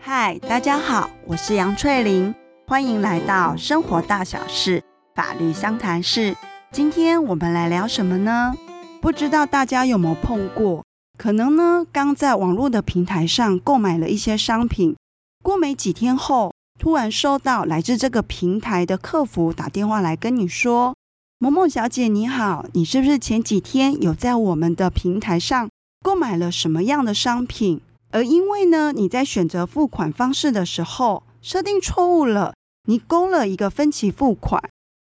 嗨，大家好，我是杨翠玲，欢迎来到生活大小事法律相谈室。今天我们来聊什么呢？不知道大家有没有碰过？可能呢，刚在网络的平台上购买了一些商品，过没几天后，突然收到来自这个平台的客服打电话来跟你说：“某某小姐你好，你是不是前几天有在我们的平台上购买了什么样的商品？而因为呢，你在选择付款方式的时候设定错误了，你勾了一个分期付款，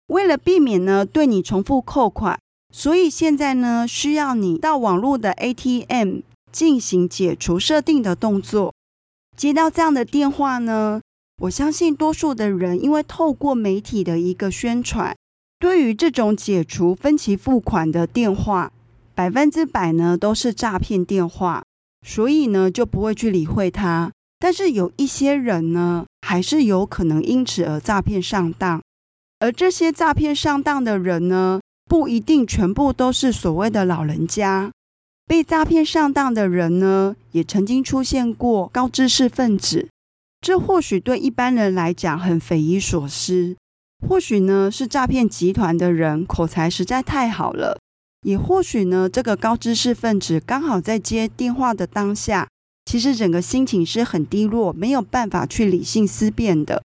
为了避免呢对你重复扣款。”所以现在呢，需要你到网络的 ATM 进行解除设定的动作。接到这样的电话呢，我相信多数的人因为透过媒体的一个宣传，对于这种解除分期付款的电话，百分之百呢都是诈骗电话，所以呢就不会去理会它。但是有一些人呢，还是有可能因此而诈骗上当，而这些诈骗上当的人呢，不一定全部都是所谓的老人家，被诈骗上当的人呢，也曾经出现过高知识分子。这或许对一般人来讲很匪夷所思，或许呢是诈骗集团的人口才实在太好了，也或许呢这个高知识分子刚好在接电话的当下，其实整个心情是很低落，没有办法去理性思辨的。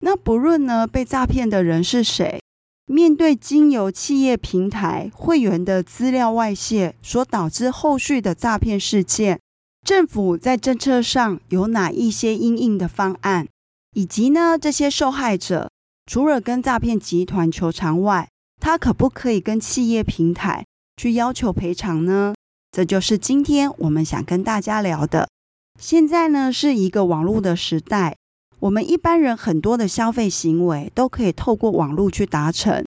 那不论呢被诈骗的人是谁。面对经由企业平台会员的资料外泄所导致后续的诈骗事件，政府在政策上有哪一些因应的方案？以及呢，这些受害者除了跟诈骗集团求偿外，他可不可以跟企业平台去要求赔偿呢？这就是今天我们想跟大家聊的。现在呢，是一个网络的时代。我们一般人很多的消费行为都可以透过网络去达成。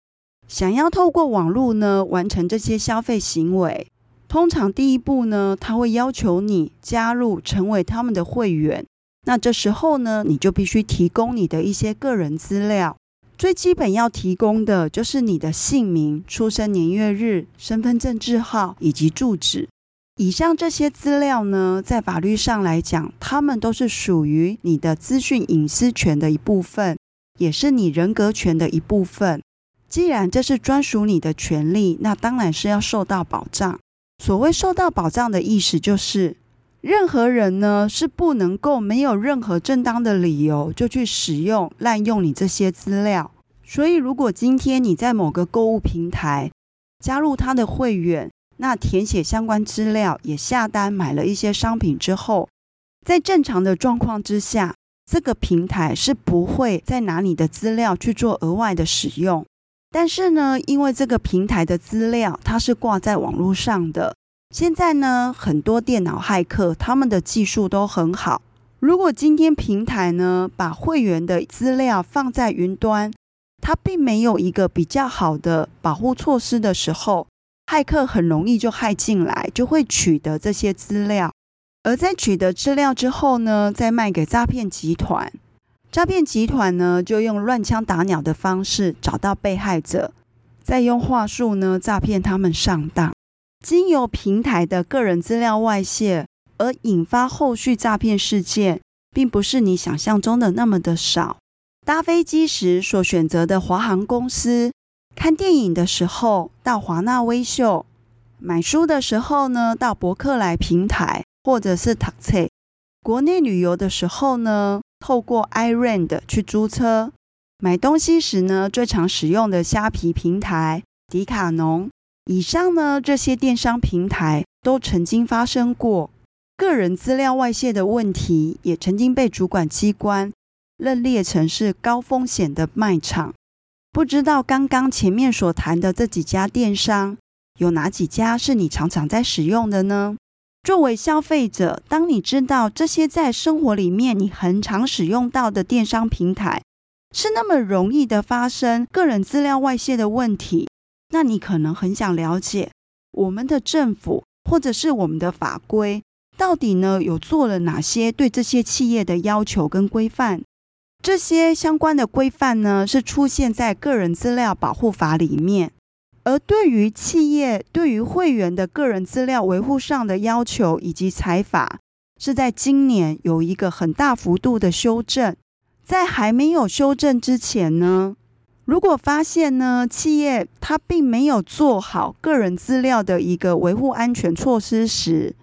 想要透过网络呢完成这些消费行为，通常第一步呢，他会要求你加入成为他们的会员。那这时候呢，你就必须提供你的一些个人资料。最基本要提供的就是你的姓名、出生年月日、身份证字号以及住址。以上这些资料呢，在法律上来讲，他们都是属于你的资讯隐私权的一部分，也是你人格权的一部分。既然这是专属你的权利，那当然是要受到保障。所谓受到保障的意思，就是任何人呢是不能够没有任何正当的理由就去使用、滥用你这些资料。所以，如果今天你在某个购物平台加入他的会员，那填写相关资料，也下单买了一些商品之后，在正常的状况之下，这个平台是不会再拿你的资料去做额外的使用。但是呢，因为这个平台的资料它是挂在网络上的，现在呢，很多电脑骇客他们的技术都很好。如果今天平台呢把会员的资料放在云端，它并没有一个比较好的保护措施的时候。骇客很容易就骇进来，就会取得这些资料，而在取得资料之后呢，再卖给诈骗集团。诈骗集团呢，就用乱枪打鸟的方式找到被害者，再用话术呢诈骗他们上当。经由平台的个人资料外泄而引发后续诈骗事件，并不是你想象中的那么的少。搭飞机时所选择的华航公司。看电影的时候到华纳威秀，买书的时候呢到博客来平台或者是读册，国内旅游的时候呢透过 iRent 去租车，买东西时呢最常使用的虾皮平台迪卡侬。以上呢这些电商平台都曾经发生过个人资料外泄的问题，也曾经被主管机关认列成是高风险的卖场。不知道刚刚前面所谈的这几家电商，有哪几家是你常常在使用的呢？作为消费者，当你知道这些在生活里面你很常使用到的电商平台是那么容易的发生个人资料外泄的问题，那你可能很想了解我们的政府或者是我们的法规到底呢有做了哪些对这些企业的要求跟规范。这些相关的规范呢，是出现在《个人资料保护法》里面。而对于企业对于会员的个人资料维护上的要求以及财法，是在今年有一个很大幅度的修正。在还没有修正之前呢，如果发现呢，企业它并没有做好个人资料的一个维护安全措施时，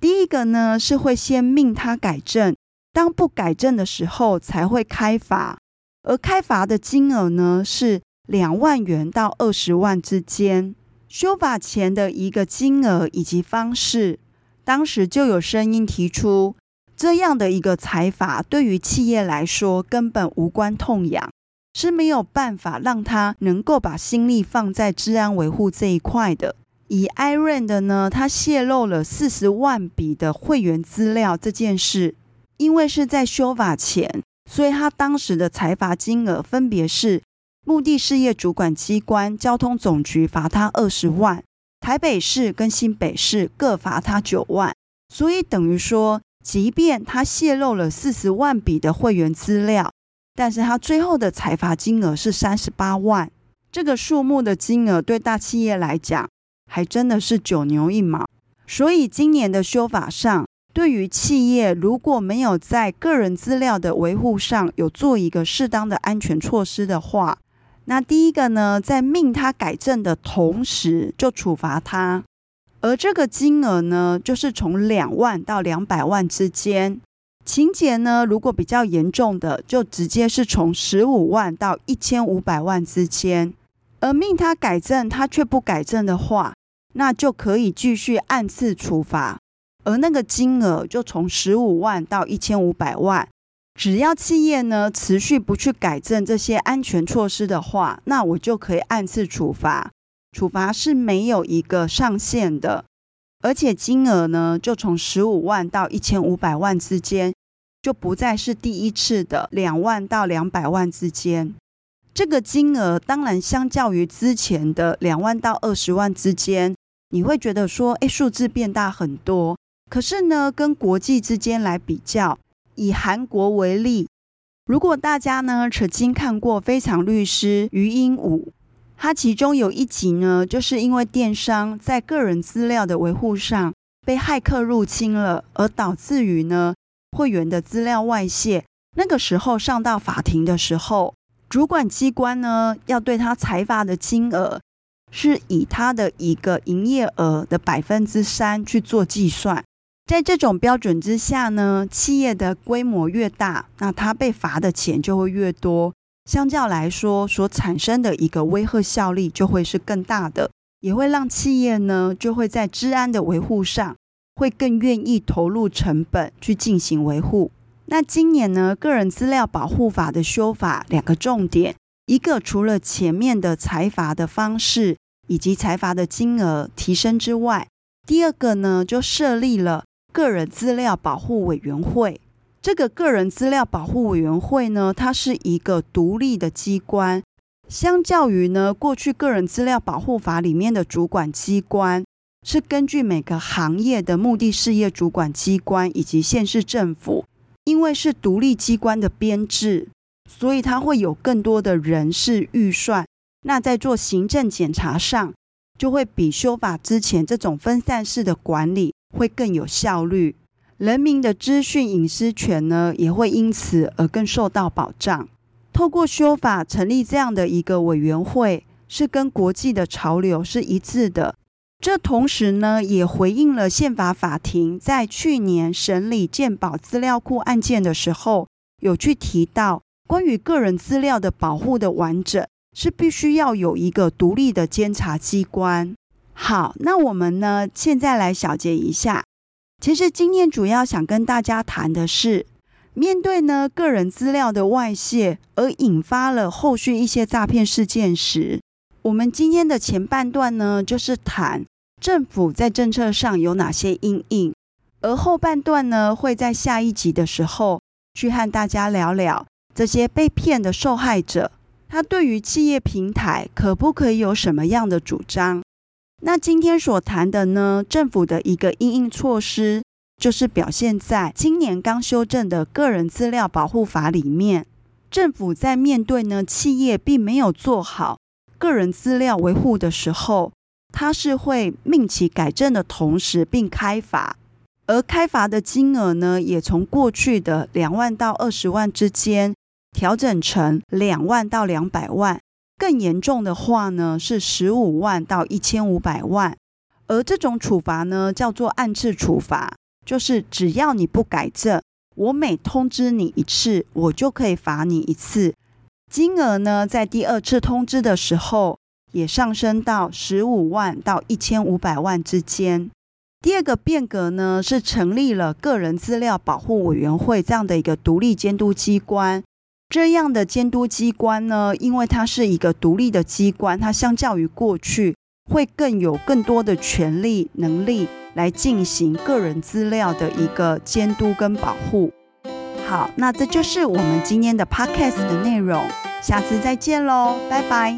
第一个呢是会先命他改正，当不改正的时候才会开罚，而开罚的金额呢是。两万元到二十万之间，修法前的一个金额以及方式，当时就有声音提出，这样的一个裁罚对于企业来说根本无关痛痒，是没有办法让他能够把心力放在治安维护这一块的。以 iRAN 的呢，他泄露了四十万笔的会员资料这件事，因为是在修法前，所以他当时的裁罚金额分别是。目的事业主管机关交通总局罚他二十万，台北市跟新北市各罚他九万，所以等于说，即便他泄露了四十万笔的会员资料，但是他最后的裁罚金额是三十八万。这个数目的金额对大企业来讲，还真的是九牛一毛。所以今年的修法上，对于企业如果没有在个人资料的维护上有做一个适当的安全措施的话，那第一个呢，在命他改正的同时就处罚他，而这个金额呢，就是从两万到两百万之间。情节呢，如果比较严重的，就直接是从十五万到一千五百万之间。而命他改正，他却不改正的话，那就可以继续按次处罚，而那个金额就从十五万到一千五百万。只要企业呢持续不去改正这些安全措施的话，那我就可以按次处罚。处罚是没有一个上限的，而且金额呢就从十五万到一千五百万之间，就不再是第一次的两万到两百万之间。这个金额当然相较于之前的两万到二十万之间，你会觉得说，哎，数字变大很多。可是呢，跟国际之间来比较。以韩国为例，如果大家呢曾经看过《非常律师禹英武》，他其中有一集呢，就是因为电商在个人资料的维护上被骇客入侵了，而导致于呢会员的资料外泄。那个时候上到法庭的时候，主管机关呢要对他裁罚的金额，是以他的一个营业额的百分之三去做计算。在这种标准之下呢，企业的规模越大，那他被罚的钱就会越多。相较来说，所产生的一个威吓效力就会是更大的，也会让企业呢就会在治安的维护上会更愿意投入成本去进行维护。那今年呢，个人资料保护法的修法两个重点，一个除了前面的裁罚的方式以及裁罚的金额提升之外，第二个呢就设立了。个人资料保护委员会，这个个人资料保护委员会呢，它是一个独立的机关，相较于呢过去个人资料保护法里面的主管机关，是根据每个行业的目的事业主管机关以及县市政府，因为是独立机关的编制，所以它会有更多的人事预算，那在做行政检查上，就会比修法之前这种分散式的管理。会更有效率，人民的资讯隐私权呢，也会因此而更受到保障。透过修法成立这样的一个委员会，是跟国际的潮流是一致的。这同时呢，也回应了宪法法庭在去年审理健保资料库案件的时候，有去提到关于个人资料的保护的完整，是必须要有一个独立的监察机关。好，那我们呢，现在来小结一下。其实今天主要想跟大家谈的是，面对呢个人资料的外泄而引发了后续一些诈骗事件时，我们今天的前半段呢，就是谈政府在政策上有哪些因应，而后半段呢，会在下一集的时候去和大家聊聊这些被骗的受害者，他对于企业平台可不可以有什么样的主张。那今天所谈的呢，政府的一个因应措施，就是表现在今年刚修正的个人资料保护法里面。政府在面对呢企业并没有做好个人资料维护的时候，它是会命其改正的同时并开罚，而开罚的金额呢，也从过去的两万到二十万之间调整成两万到两百万，更严重的话呢是十五万到一千五百万。而这种处罚呢叫做按次处罚，就是只要你不改正，我每通知你一次，我就可以罚你一次。金额呢在第二次通知的时候，也上升到十五万到一千五百万之间。第二个变革呢，是成立了个人资料保护委员会这样的一个独立监督机关。这样的监督机关呢，因为它是一个独立的机关，它相较于过去会更有更多的权力能力来进行个人资料的一个监督跟保护。好，那这就是我们今天的 podcast 的内容，下次再见喽，拜拜。